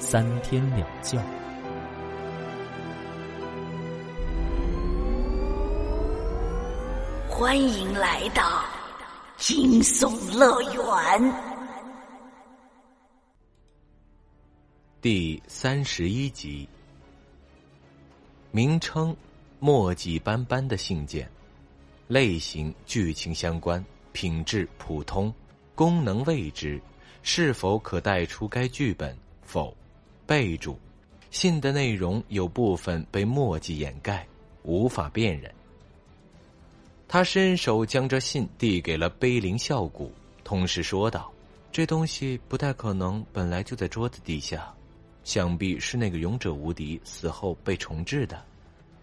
三天两觉。欢迎来到惊悚乐园第三十一集。名称：墨迹斑斑的信件，类型：剧情相关，品质普通，功能未知，是否可带出该剧本？否。备注：信的内容有部分被墨迹掩盖，无法辨认。他伸手将这信递给了碑林笑谷，同时说道：“这东西不太可能本来就在桌子底下。”想必是那个勇者无敌死后被重置的。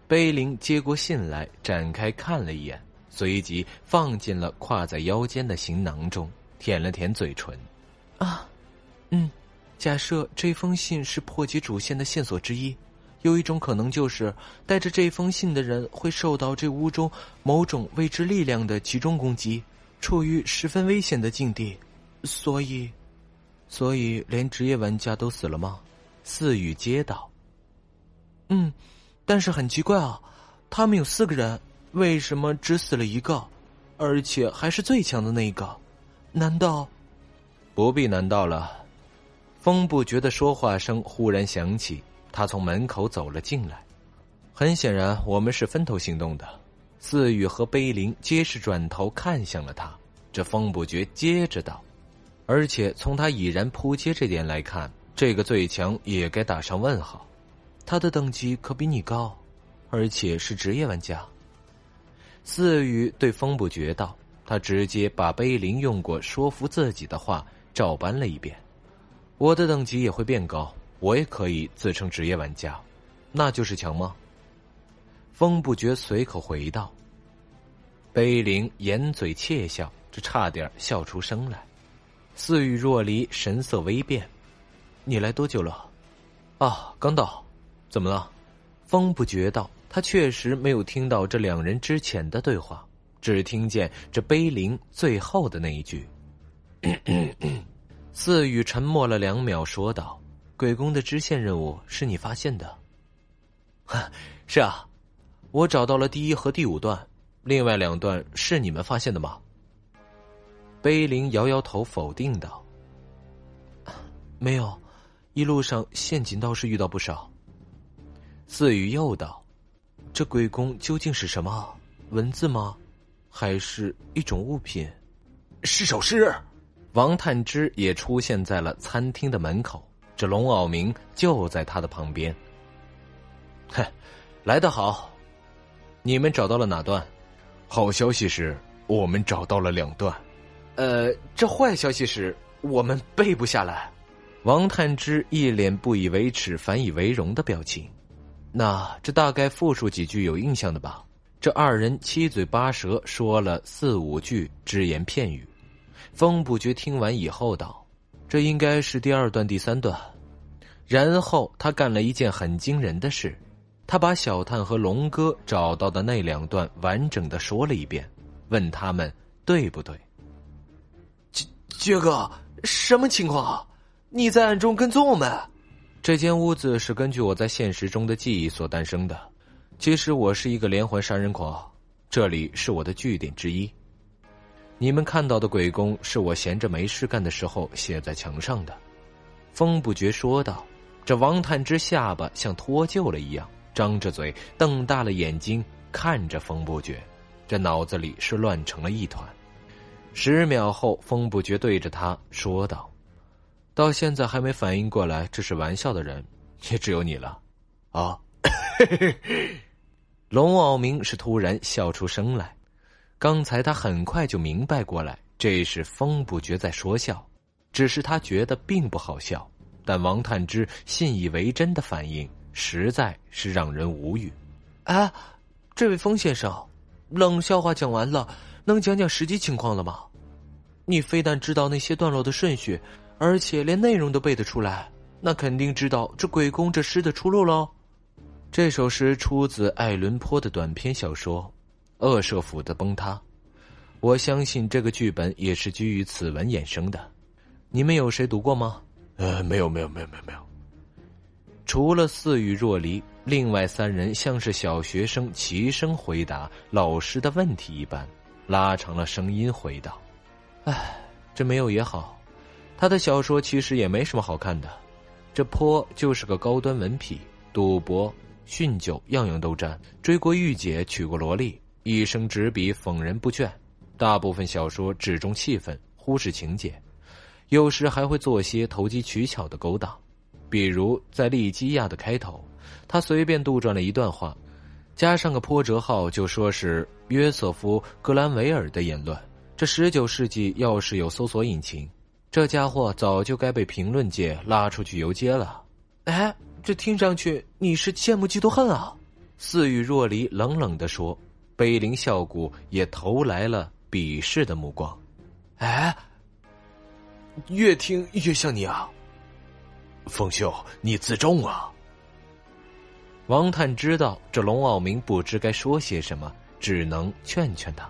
碑林接过信来，展开看了一眼，随即放进了挎在腰间的行囊中，舔了舔嘴唇。啊，嗯，假设这封信是破解主线的线索之一，有一种可能就是带着这封信的人会受到这屋中某种未知力量的集中攻击，处于十分危险的境地。所以，所以连职业玩家都死了吗？四雨接道：“嗯，但是很奇怪啊，他们有四个人，为什么只死了一个，而且还是最强的那一个？难道不必难道了？”风不觉的说话声忽然响起，他从门口走了进来。很显然，我们是分头行动的。四雨和碑林皆是转头看向了他。这风不觉接着道：“而且从他已然扑街这点来看。”这个最强也该打上问号，他的等级可比你高，而且是职业玩家。四雨对风不绝道，他直接把碑林用过说服自己的话照搬了一遍。我的等级也会变高，我也可以自称职业玩家，那就是强吗？风不觉随口回道。碑林掩嘴窃笑，这差点笑出声来。似雨若离，神色微变。你来多久了？啊，刚到。怎么了？风不觉道，他确实没有听到这两人之前的对话，只听见这碑林最后的那一句。四雨沉默了两秒，说道：“鬼宫的支线任务是你发现的？”“是啊，我找到了第一和第五段，另外两段是你们发现的吗？”碑林摇摇头，否定道：“没有。”一路上陷阱倒是遇到不少。四雨又道：“这鬼宫究竟是什么？文字吗？还是一种物品？是首诗。”王探之也出现在了餐厅的门口，这龙傲明就在他的旁边。哼，来得好！你们找到了哪段？好消息是我们找到了两段。呃，这坏消息是我们背不下来。王探之一脸不以为耻反以为荣的表情，那这大概复述几句有印象的吧？这二人七嘴八舌说了四五句只言片语。风不觉听完以后道：“这应该是第二段、第三段。”然后他干了一件很惊人的事，他把小探和龙哥找到的那两段完整的说了一遍，问他们对不对。杰杰哥，什么情况？你在暗中跟踪我们？这间屋子是根据我在现实中的记忆所诞生的。其实我是一个连环杀人狂，这里是我的据点之一。你们看到的鬼宫是我闲着没事干的时候写在墙上的。风不觉说道。这王探之下巴像脱臼了一样，张着嘴，瞪大了眼睛看着风不觉，这脑子里是乱成了一团。十秒后，风不觉对着他说道。到现在还没反应过来这是玩笑的人，也只有你了，啊！龙傲明是突然笑出声来，刚才他很快就明白过来，这是风不觉在说笑，只是他觉得并不好笑，但王探之信以为真的反应实在是让人无语。哎，这位风先生，冷笑话讲完了，能讲讲实际情况了吗？你非但知道那些段落的顺序，而且连内容都背得出来，那肯定知道这鬼宫这诗的出路喽。这首诗出自爱伦坡的短篇小说《恶社府的崩塌》，我相信这个剧本也是基于此文衍生的。你们有谁读过吗？呃，没有，没有，没有，没有，没有。除了似语若离，另外三人像是小学生齐声回答老师的问题一般，拉长了声音回道：“唉，这没有也好。他的小说其实也没什么好看的。这坡就是个高端文痞，赌博、酗酒，样样都沾。追过御姐，娶过萝莉，一生执笔讽人不倦。大部分小说只重气氛，忽视情节。”有时还会做些投机取巧的勾当，比如在利基亚的开头，他随便杜撰了一段话，加上个破折号，就说是约瑟夫·格兰维尔的言论。这十九世纪要是有搜索引擎，这家伙早就该被评论界拉出去游街了。哎，这听上去你是羡慕嫉妒恨啊！似雨若离冷冷的说，碑林笑谷也投来了鄙视的目光。哎。越听越像你啊，凤秀，你自重啊！王探知道这龙傲明不知该说些什么，只能劝劝他。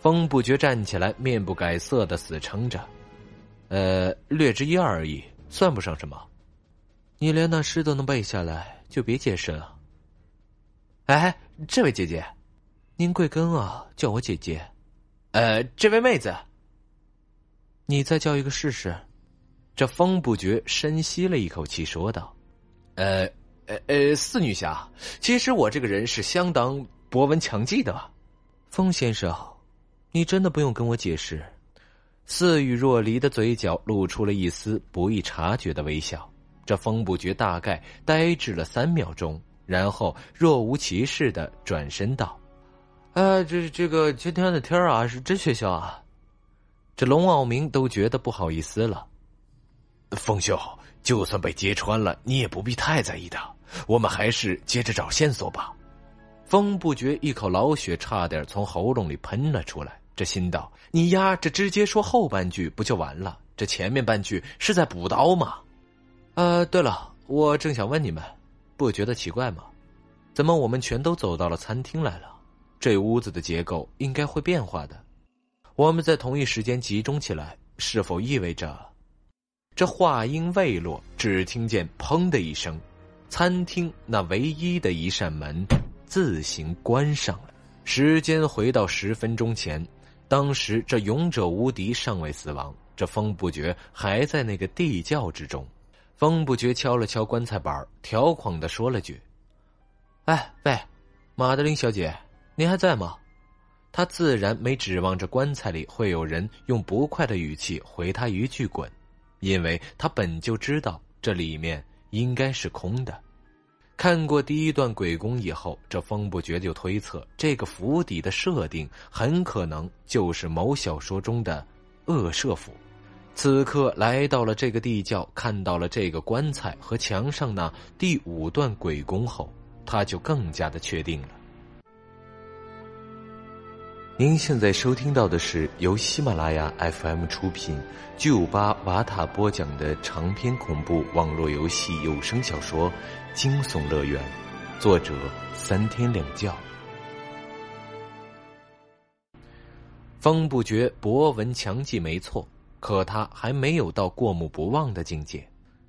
风不觉站起来，面不改色的死撑着：“呃，略知一二而已，算不上什么。你连那诗都能背下来，就别解释了。”哎，这位姐姐，您贵庚啊？叫我姐姐。呃，这位妹子。你再叫一个试试。这风不觉深吸了一口气，说道：“呃，呃，呃，四女侠，其实我这个人是相当博闻强记的。风先生，你真的不用跟我解释。”似雨若离的嘴角露出了一丝不易察觉的微笑。这风不觉大概呆滞了三秒钟，然后若无其事的转身道：“呃，这这个今天的天啊，是真学校啊。”这龙傲明都觉得不好意思了。风秀，就算被揭穿了，你也不必太在意的。我们还是接着找线索吧。风不觉一口老血差点从喉咙里喷了出来。这心道：你丫这直接说后半句不就完了？这前面半句是在补刀吗？呃，对了，我正想问你们，不觉得奇怪吗？怎么我们全都走到了餐厅来了？这屋子的结构应该会变化的。我们在同一时间集中起来，是否意味着？这话音未落，只听见“砰”的一声，餐厅那唯一的一扇门自行关上了。时间回到十分钟前，当时这勇者无敌尚未死亡，这风不绝还在那个地窖之中。风不绝敲了敲棺材板，调狂的说了句：“哎，喂，马德琳小姐，您还在吗？”他自然没指望着棺材里会有人用不快的语气回他一句“滚”，因为他本就知道这里面应该是空的。看过第一段鬼宫以后，这风不觉就推测这个府邸的设定很可能就是某小说中的恶社府。此刻来到了这个地窖，看到了这个棺材和墙上那第五段鬼工后，他就更加的确定了。您现在收听到的是由喜马拉雅 FM 出品、巨五八瓦塔播讲的长篇恐怖网络游戏有声小说《惊悚乐园》，作者三天两觉。风不觉博闻强记没错，可他还没有到过目不忘的境界。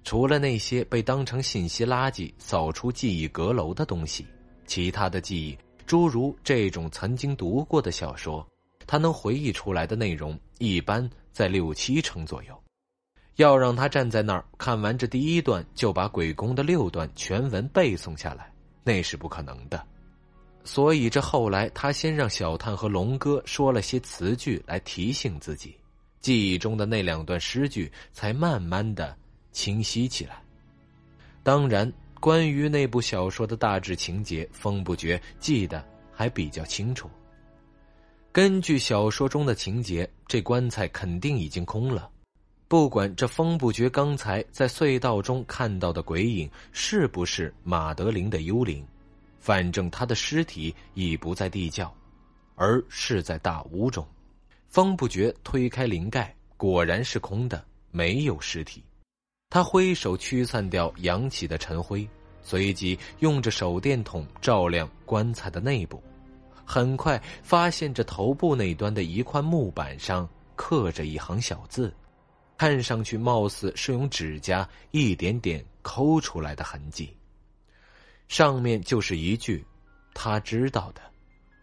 除了那些被当成信息垃圾扫出记忆阁楼的东西，其他的记忆。诸如这种曾经读过的小说，他能回忆出来的内容一般在六七成左右。要让他站在那儿看完这第一段就把鬼宫的六段全文背诵下来，那是不可能的。所以这后来他先让小探和龙哥说了些词句来提醒自己，记忆中的那两段诗句才慢慢的清晰起来。当然。关于那部小说的大致情节，风不觉记得还比较清楚。根据小说中的情节，这棺材肯定已经空了，不管这风不觉刚才在隧道中看到的鬼影是不是马德琳的幽灵，反正他的尸体已不在地窖，而是在大屋中。风不觉推开灵盖，果然是空的，没有尸体。他挥手驱散掉扬起的尘灰，随即用着手电筒照亮棺材的内部，很快发现这头部那端的一块木板上刻着一行小字。看上去貌似是用指甲一点点抠出来的痕迹。上面就是一句“他知道的”，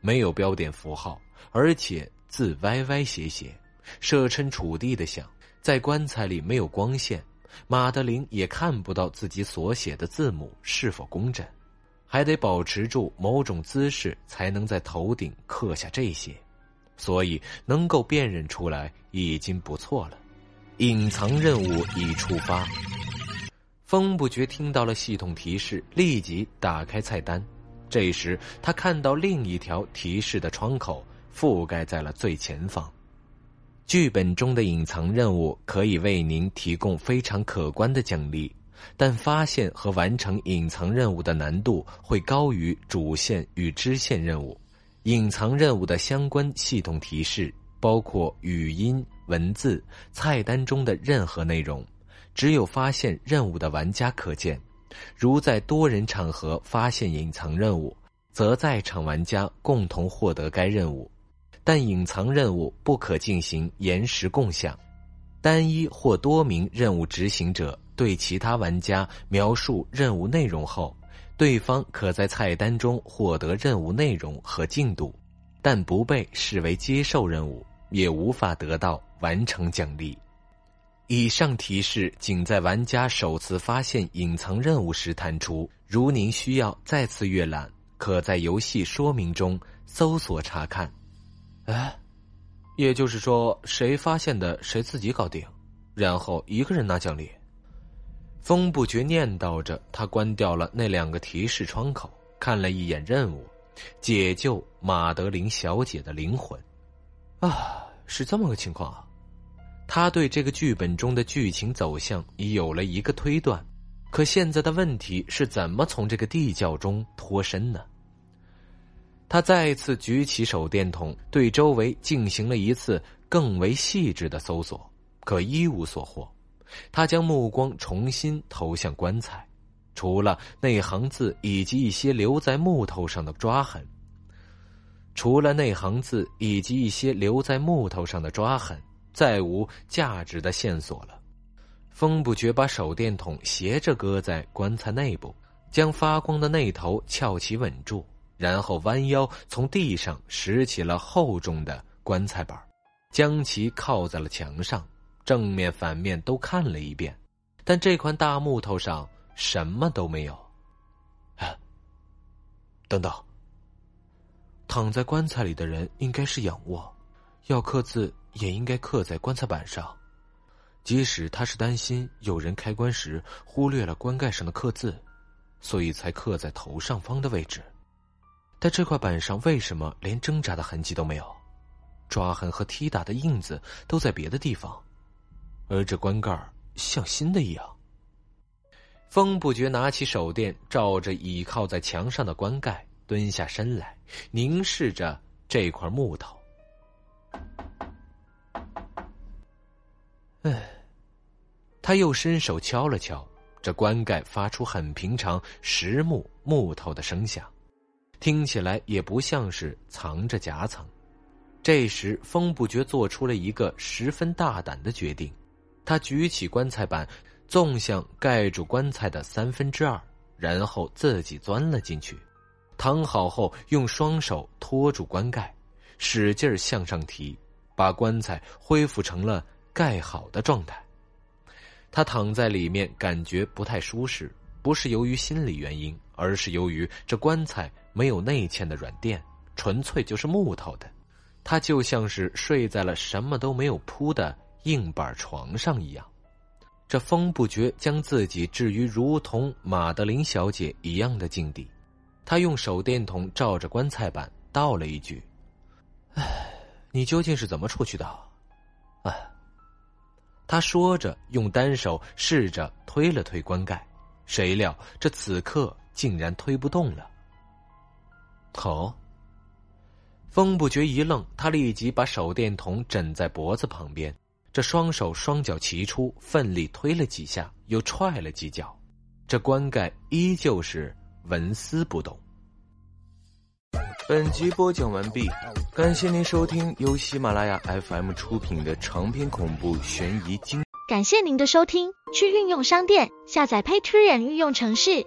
没有标点符号，而且字歪歪斜斜，设身处地的想，在棺材里没有光线，马德琳也看不到自己所写的字母是否工整，还得保持住某种姿势才能在头顶刻下这些，所以能够辨认出来已经不错了。隐藏任务已触发。风不觉听到了系统提示，立即打开菜单。这时，他看到另一条提示的窗口覆盖在了最前方。剧本中的隐藏任务可以为您提供非常可观的奖励，但发现和完成隐藏任务的难度会高于主线与支线任务。隐藏任务的相关系统提示。包括语音、文字、菜单中的任何内容，只有发现任务的玩家可见。如在多人场合发现隐藏任务，则在场玩家共同获得该任务。但隐藏任务不可进行延时共享。单一或多名任务执行者对其他玩家描述任务内容后，对方可在菜单中获得任务内容和进度，但不被视为接受任务。也无法得到完成奖励。以上提示仅在玩家首次发现隐藏任务时弹出。如您需要再次阅览，可在游戏说明中搜索查看。哎，也就是说，谁发现的谁自己搞定，然后一个人拿奖励。风不觉念叨着，他关掉了那两个提示窗口，看了一眼任务：解救马德琳小姐的灵魂。啊，是这么个情况啊！他对这个剧本中的剧情走向已有了一个推断，可现在的问题是怎么从这个地窖中脱身呢？他再次举起手电筒，对周围进行了一次更为细致的搜索，可一无所获。他将目光重新投向棺材，除了那行字以及一些留在木头上的抓痕。除了那行字以及一些留在木头上的抓痕，再无价值的线索了。风不觉把手电筒斜着搁在棺材内部，将发光的那头翘起稳住，然后弯腰从地上拾起了厚重的棺材板，将其靠在了墙上，正面反面都看了一遍，但这块大木头上什么都没有。啊，等等。躺在棺材里的人应该是仰卧，要刻字也应该刻在棺材板上。即使他是担心有人开棺时忽略了棺盖上的刻字，所以才刻在头上方的位置。但这块板上为什么连挣扎的痕迹都没有？抓痕和踢打的印子都在别的地方，而这棺盖像新的一样。风不觉拿起手电，照着倚靠在墙上的棺盖。蹲下身来，凝视着这块木头。唉，他又伸手敲了敲，这棺盖发出很平常实木木头的声响，听起来也不像是藏着夹层。这时，风不觉做出了一个十分大胆的决定，他举起棺材板，纵向盖住棺材的三分之二，然后自己钻了进去。躺好后，用双手托住棺盖，使劲向上提，把棺材恢复成了盖好的状态。他躺在里面，感觉不太舒适，不是由于心理原因，而是由于这棺材没有内嵌的软垫，纯粹就是木头的。他就像是睡在了什么都没有铺的硬板床上一样。这风不觉将自己置于如同马德琳小姐一样的境地。他用手电筒照着棺材板，道了一句：“哎，你究竟是怎么出去的？”哎，他说着，用单手试着推了推棺盖，谁料这此刻竟然推不动了。好，风不觉一愣，他立即把手电筒枕在脖子旁边，这双手双脚齐出，奋力推了几下，又踹了几脚，这棺盖依旧是纹丝不动。本集播讲完毕，感谢您收听由喜马拉雅 FM 出品的长篇恐怖悬疑惊。感谢您的收听，去运用商店下载 Patreon 运用城市，